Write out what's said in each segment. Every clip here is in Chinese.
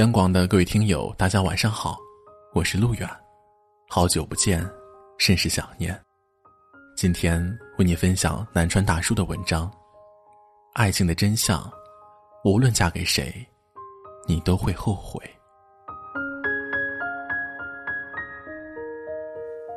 央广的各位听友，大家晚上好，我是陆远，好久不见，甚是想念。今天为你分享南川大叔的文章《爱情的真相》，无论嫁给谁，你都会后悔。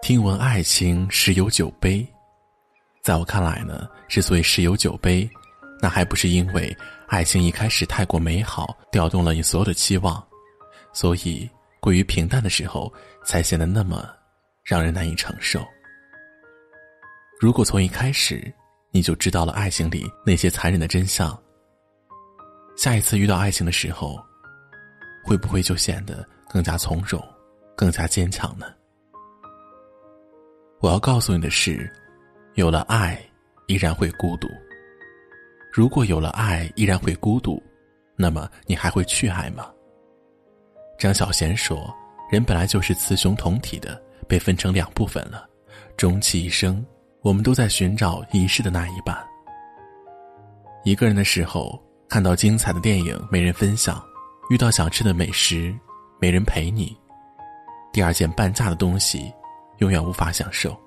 听闻爱情十有九悲，在我看来呢，之所以十有九悲，那还不是因为爱情一开始太过美好，调动了你所有的期望，所以过于平淡的时候，才显得那么让人难以承受。如果从一开始你就知道了爱情里那些残忍的真相，下一次遇到爱情的时候，会不会就显得更加从容，更加坚强呢？我要告诉你的是，有了爱，依然会孤独。如果有了爱，依然会孤独，那么你还会去爱吗？张小娴说：“人本来就是雌雄同体的，被分成两部分了。终其一生，我们都在寻找遗失的那一半。一个人的时候，看到精彩的电影没人分享，遇到想吃的美食没人陪你，第二件半价的东西。”永远无法享受。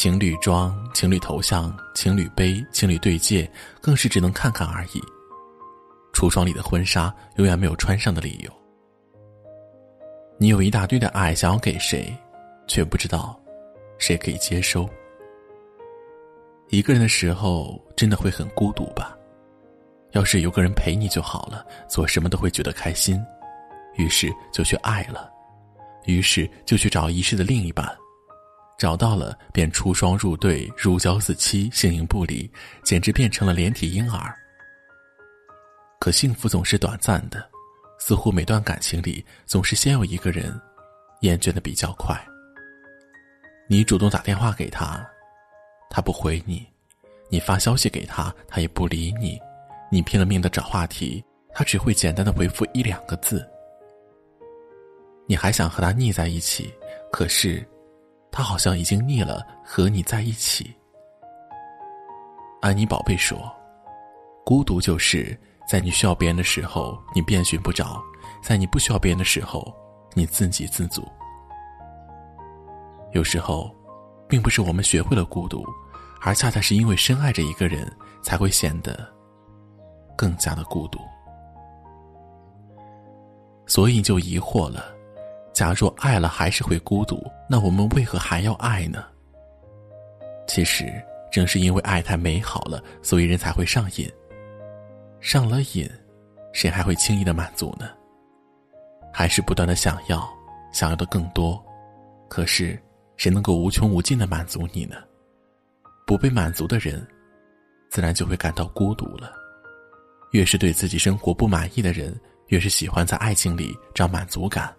情侣装、情侣头像、情侣杯、情侣对戒，更是只能看看而已。橱窗里的婚纱，永远没有穿上的理由。你有一大堆的爱想要给谁，却不知道谁可以接收。一个人的时候，真的会很孤独吧？要是有个人陪你就好了，做什么都会觉得开心，于是就去爱了。于是就去找遗失的另一半，找到了便出双入对，如胶似漆，形影不离，简直变成了连体婴儿。可幸福总是短暂的，似乎每段感情里总是先有一个人厌倦的比较快。你主动打电话给他，他不回你；你发消息给他，他也不理你；你拼了命的找话题，他只会简单的回复一两个字。你还想和他腻在一起，可是，他好像已经腻了和你在一起。安妮宝贝说：“孤独就是在你需要别人的时候，你遍寻不着；在你不需要别人的时候，你自给自足。有时候，并不是我们学会了孤独，而恰恰是因为深爱着一个人，才会显得更加的孤独。所以就疑惑了。”假若爱了还是会孤独，那我们为何还要爱呢？其实正是因为爱太美好了，所以人才会上瘾。上了瘾，谁还会轻易的满足呢？还是不断的想要，想要的更多。可是谁能够无穷无尽的满足你呢？不被满足的人，自然就会感到孤独了。越是对自己生活不满意的人，越是喜欢在爱情里找满足感。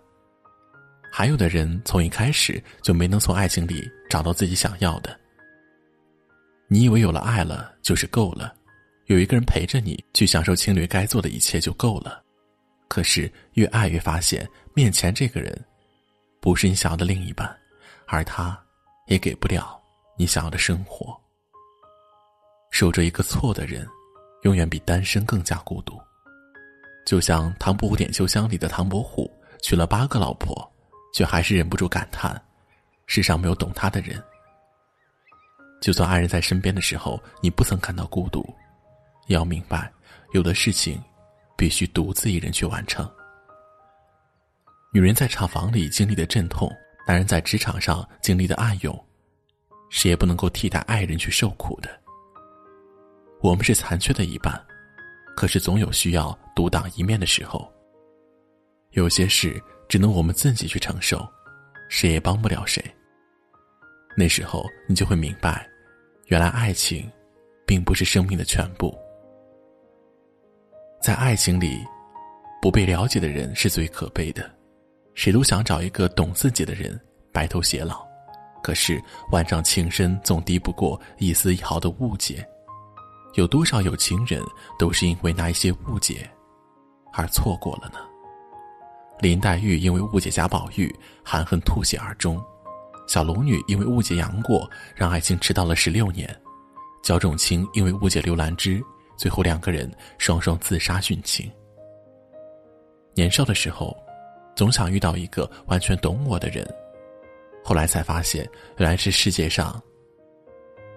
还有的人从一开始就没能从爱情里找到自己想要的。你以为有了爱了就是够了，有一个人陪着你去享受情侣该做的一切就够了。可是越爱越发现，面前这个人，不是你想要的另一半，而他，也给不了你想要的生活。守着一个错的人，永远比单身更加孤独。就像《唐伯虎点秋香》里的唐伯虎娶了八个老婆。却还是忍不住感叹：世上没有懂他的人。就算爱人在身边的时候，你不曾感到孤独，也要明白，有的事情必须独自一人去完成。女人在厂房里经历的阵痛，男人在职场上经历的暗涌，谁也不能够替代爱人去受苦的。我们是残缺的一半，可是总有需要独当一面的时候。有些事。只能我们自己去承受，谁也帮不了谁。那时候你就会明白，原来爱情，并不是生命的全部。在爱情里，不被了解的人是最可悲的。谁都想找一个懂自己的人白头偕老，可是万丈情深总敌不过一丝一毫的误解。有多少有情人都是因为那一些误解，而错过了呢？林黛玉因为误解贾宝玉，含恨吐血而终；小龙女因为误解杨过，让爱情迟到了十六年；焦仲卿因为误解刘兰芝，最后两个人双双自杀殉情。年少的时候，总想遇到一个完全懂我的人，后来才发现，原来是世界上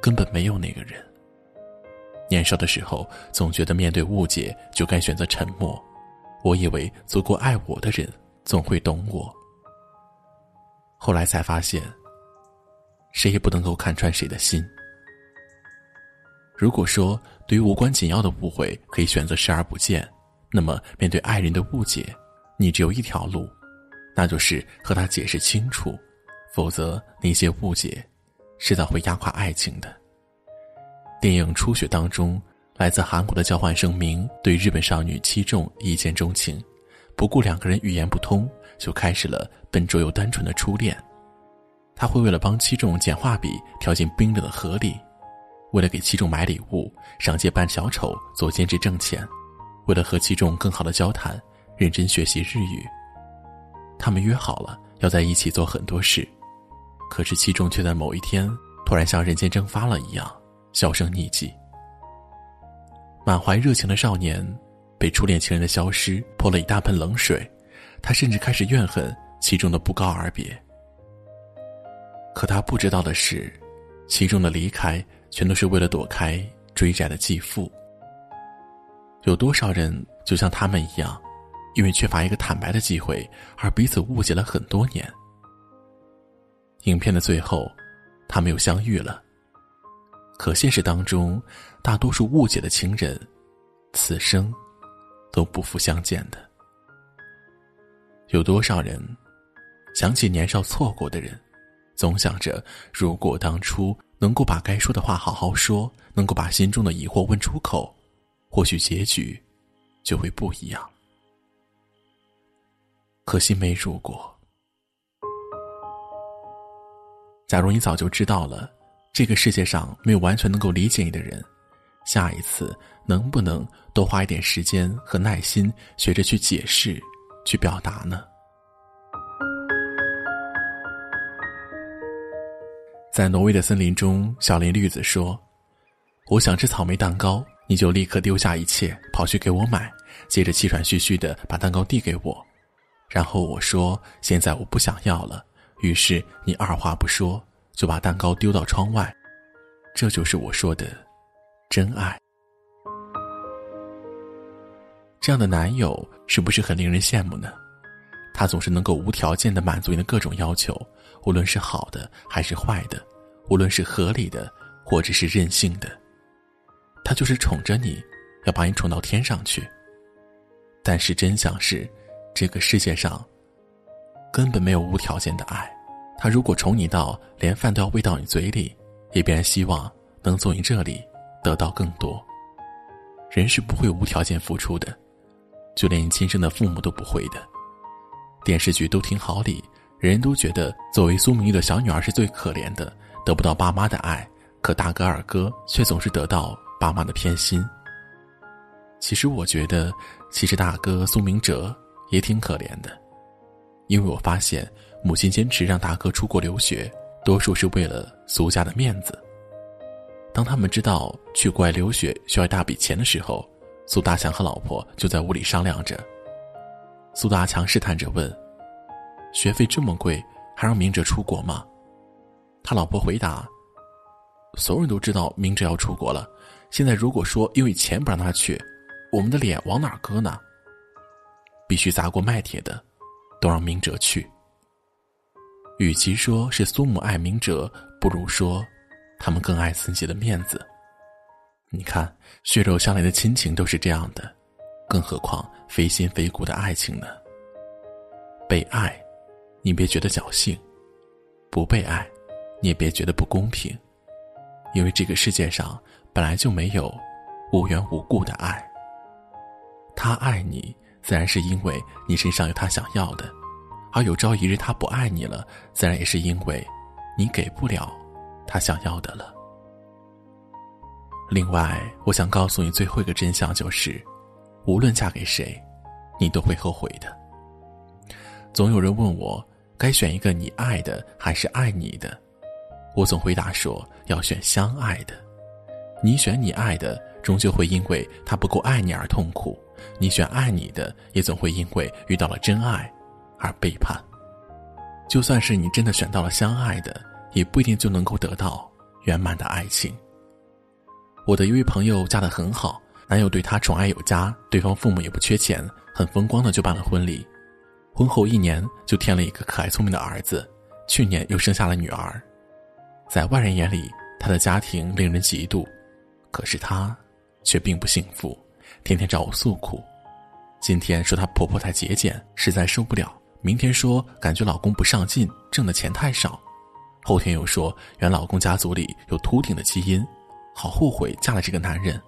根本没有那个人。年少的时候，总觉得面对误解就该选择沉默，我以为足够爱我的人总会懂我。后来才发现，谁也不能够看穿谁的心。如果说对于无关紧要的误会可以选择视而不见，那么面对爱人的误解，你只有一条路，那就是和他解释清楚，否则那些误解，迟早会压垮爱情的。电影《初雪》当中，来自韩国的交换生明对日本少女七重一见钟情，不顾两个人语言不通，就开始了笨拙又单纯的初恋。他会为了帮七重捡画笔跳进冰冷的河里，为了给七重买礼物上街扮小丑做兼职挣钱，为了和七重更好的交谈，认真学习日语。他们约好了要在一起做很多事，可是七重却在某一天突然像人间蒸发了一样。销声匿迹。满怀热情的少年，被初恋情人的消失泼了一大盆冷水，他甚至开始怨恨其中的不告而别。可他不知道的是，其中的离开全都是为了躲开追债的继父。有多少人就像他们一样，因为缺乏一个坦白的机会，而彼此误解了很多年。影片的最后，他们又相遇了。可现实当中，大多数误解的情人，此生都不复相见的。有多少人想起年少错过的人，总想着如果当初能够把该说的话好好说，能够把心中的疑惑问出口，或许结局就会不一样。可惜没如果。假如你早就知道了。这个世界上没有完全能够理解你的人，下一次能不能多花一点时间和耐心，学着去解释、去表达呢？在挪威的森林中，小林绿子说：“我想吃草莓蛋糕，你就立刻丢下一切跑去给我买，接着气喘吁吁的把蛋糕递给我，然后我说现在我不想要了，于是你二话不说。”就把蛋糕丢到窗外，这就是我说的真爱。这样的男友是不是很令人羡慕呢？他总是能够无条件的满足你的各种要求，无论是好的还是坏的，无论是合理的或者是任性的，他就是宠着你，要把你宠到天上去。但是真相是，这个世界上根本没有无条件的爱。他如果宠你到连饭都要喂到你嘴里，也必然希望能从你这里得到更多。人是不会无条件付出的，就连亲生的父母都不会的。电视剧都挺好里，人人都觉得作为苏明玉的小女儿是最可怜的，得不到爸妈的爱，可大哥二哥却总是得到爸妈的偏心。其实我觉得，其实大哥苏明哲也挺可怜的，因为我发现。母亲坚持让大哥出国留学，多数是为了苏家的面子。当他们知道去国外留学需要一大笔钱的时候，苏大强和老婆就在屋里商量着。苏大强试探着问：“学费这么贵，还让明哲出国吗？”他老婆回答：“所有人都知道明哲要出国了，现在如果说因为钱不让他去，我们的脸往哪搁呢？必须砸锅卖铁的，都让明哲去。”与其说是苏母爱明哲，不如说，他们更爱自己的面子。你看，血肉相连的亲情都是这样的，更何况非亲非故的爱情呢？被爱，你别觉得侥幸；不被爱，你也别觉得不公平，因为这个世界上本来就没有无缘无故的爱。他爱你，自然是因为你身上有他想要的。而有朝一日他不爱你了，自然也是因为，你给不了他想要的了。另外，我想告诉你最后一个真相就是，无论嫁给谁，你都会后悔的。总有人问我，该选一个你爱的还是爱你的？我总回答说，要选相爱的。你选你爱的，终究会因为他不够爱你而痛苦。你选爱你的，也总会因为遇到了真爱而背叛。就算是你真的选到了相爱的，也不一定就能够得到圆满的爱情。我的一位朋友嫁得很好，男友对她宠爱有加，对方父母也不缺钱，很风光的就办了婚礼。婚后一年就添了一个可爱聪明的儿子，去年又生下了女儿。在外人眼里，他的家庭令人嫉妒，可是他却并不幸福，天天找我诉苦。今天说她婆婆太节俭，实在受不了；明天说感觉老公不上进，挣的钱太少；后天又说原老公家族里有秃顶的基因，好后悔嫁了这个男人。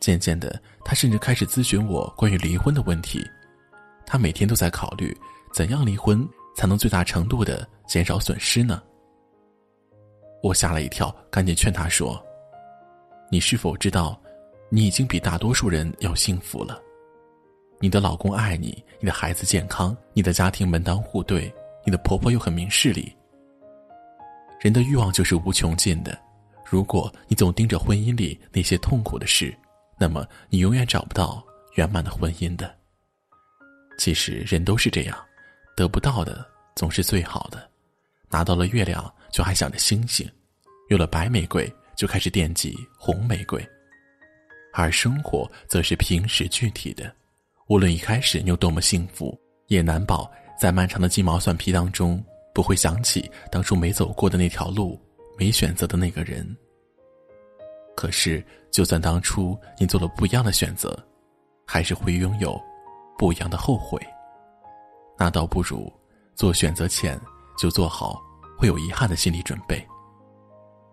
渐渐的，她甚至开始咨询我关于离婚的问题。她每天都在考虑，怎样离婚才能最大程度的减少损失呢？我吓了一跳，赶紧劝她说：“你是否知道，你已经比大多数人要幸福了？你的老公爱你，你的孩子健康，你的家庭门当户对，你的婆婆又很明事理。人的欲望就是无穷尽的，如果你总盯着婚姻里那些痛苦的事，那么你永远找不到圆满的婚姻的。其实人都是这样，得不到的总是最好的，拿到了月亮。”就还想着星星，有了白玫瑰就开始惦记红玫瑰，而生活则是平时具体的。无论一开始你有多么幸福，也难保在漫长的鸡毛蒜皮当中不会想起当初没走过的那条路，没选择的那个人。可是，就算当初你做了不一样的选择，还是会拥有不一样的后悔。那倒不如做选择前就做好。会有遗憾的心理准备。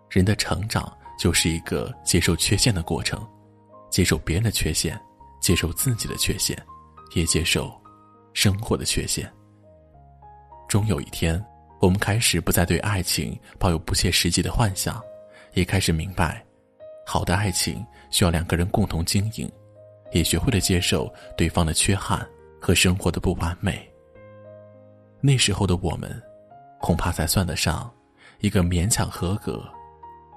人的成长就是一个接受缺陷的过程，接受别人的缺陷，接受自己的缺陷，也接受生活的缺陷。终有一天，我们开始不再对爱情抱有不切实际的幻想，也开始明白，好的爱情需要两个人共同经营，也学会了接受对方的缺憾和生活的不完美。那时候的我们。恐怕才算得上一个勉强合格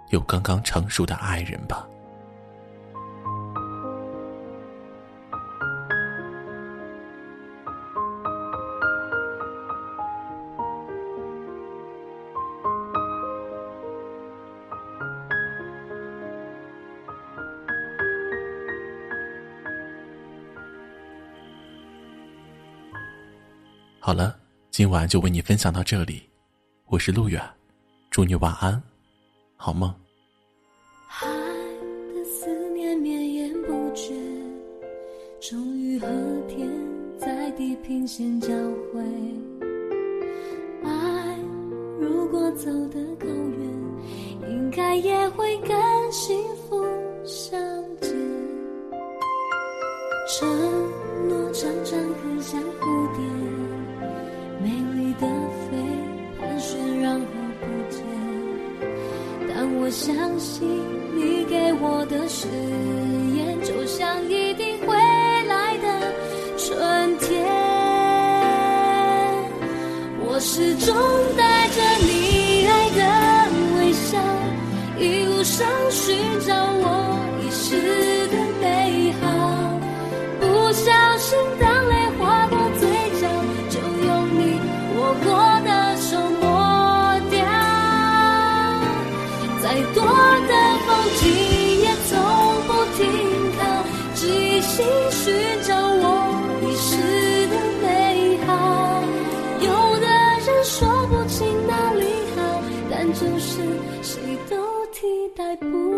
又刚刚成熟的爱人吧。好了，今晚就为你分享到这里。我是路远，祝你晚安，好梦。爱的思念绵延不绝，终于和天在地平线交汇。爱如果走得够远，应该也会更幸福相信你给我的誓言，就像一定会来的春天。我始终带着你爱的微笑，一路上寻找我遗失的你寻找我遗失的美好。有的人说不清哪里好，但就是谁都替代不。寻找我遗失的美好，不